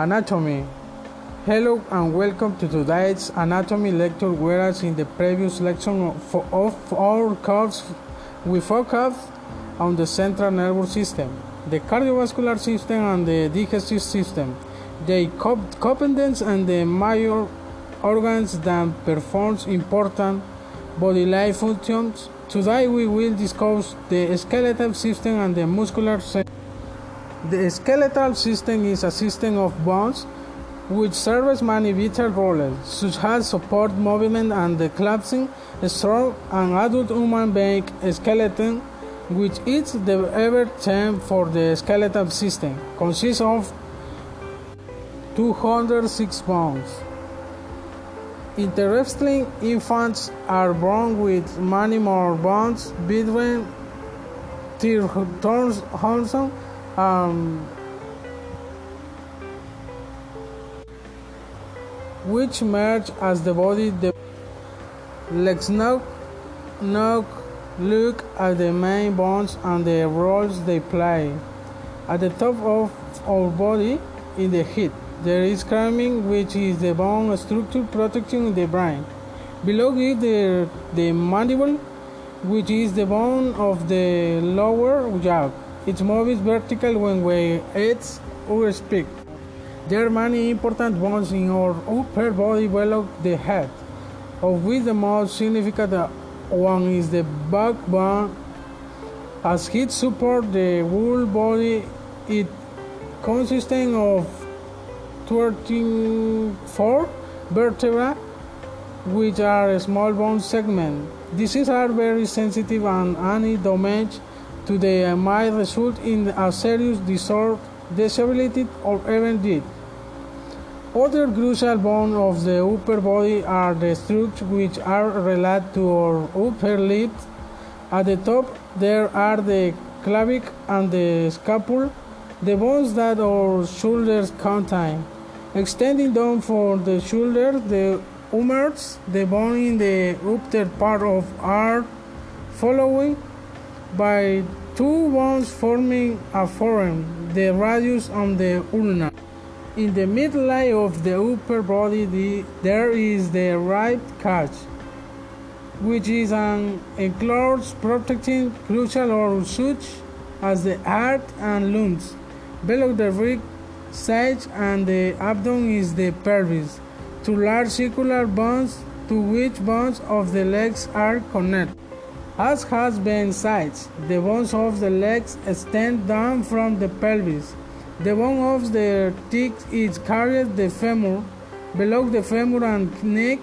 Anatomy. Hello and welcome to today's anatomy lecture. Whereas in the previous lecture of our course, we focused on the central nervous system, the cardiovascular system, and the digestive system, the competence and the major organs that performs important body life functions. Today we will discuss the skeletal system and the muscular system. The skeletal system is a system of bones which serves many vital roles, such as support movement and the collapsing, strong and adult human being skeleton, which is the ever term for the skeletal system, consists of 206 bones. Interestingly, infants are born with many more bones between 3,000 um, which merge as the body the let's now now look at the main bones and the roles they play. At the top of our body in the head there is cranium which is the bone structure protecting the brain. Below it the, the mandible which is the bone of the lower jaw it moves vertical when we eat or speak. There are many important bones in our upper body below the head, of which the most significant one is the backbone. As it supports the whole body, it consists of 24 vertebrae, which are small bone segments. These are very sensitive and any damage to the might result in a serious disorder, disability, or even death. Other crucial bones of the upper body are the structures which are related to our upper limb. At the top, there are the clavicle and the scapula, the bones that our shoulders contain. Extending down from the shoulder, the humerus, the bone in the upper part of our following by two bones forming a forearm, the radius and the ulna. In the midline of the upper body, the, there is the rib cage, which is an enclosed protecting crucial or such as the heart and lungs. Below the rib cage and the abdomen is the pelvis, two large circular bones to which bones of the legs are connected. As has been said, the bones of the legs extend down from the pelvis. The bone of the teeth is carried the femur. Below the femur and neck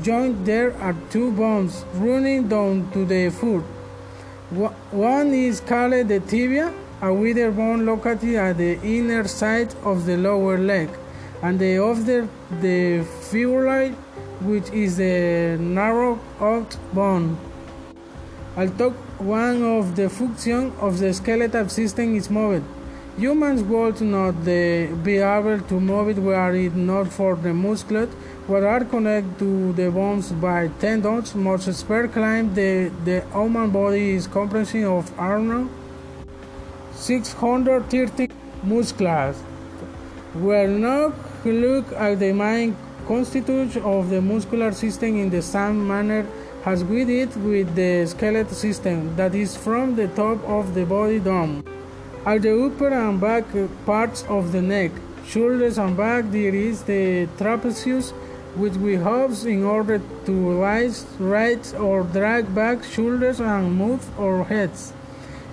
joint there are two bones running down to the foot. One is called the tibia, a wider bone located at the inner side of the lower leg, and the other the fibula, which is the narrow out bone. I'll talk one of the functions of the skeletal system is movement. Humans would not be able to move it were it not for the muscles which are connected to the bones by tendons. Most experts claim the, the human body is comprising of around 630 muscles. We'll now look at the main constitution of the muscular system in the same manner as we did with the skeletal system that is from the top of the body down. At the upper and back parts of the neck, shoulders and back there is the trapezius which we use in order to raise, raise or drag back shoulders and move our heads.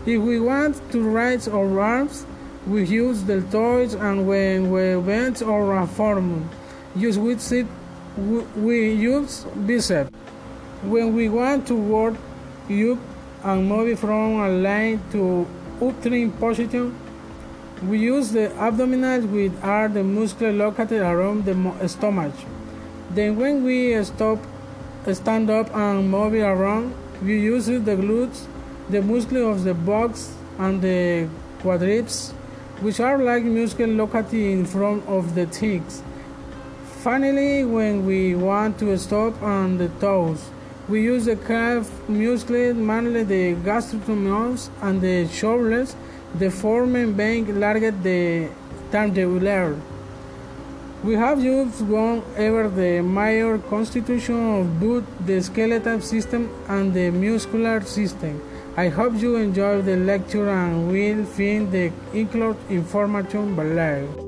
If we want to raise our arms, we use the deltoids and when we bend our forearm, use with it, we use biceps. When we want to work up and move from a line to upturn position, we use the abdominals which are the muscles located around the stomach. Then when we stop, stand up and move around, we use the glutes, the muscles of the buttocks and the quadriceps, which are like muscles located in front of the thighs. Finally, when we want to stop on the toes, we use the calf muscles, mainly the gastrocnemius and the shoulders, the foreman being larger the tendinous. We have just gone over the major constitution of both the skeletal system and the muscular system. I hope you enjoy the lecture and will find the included information below.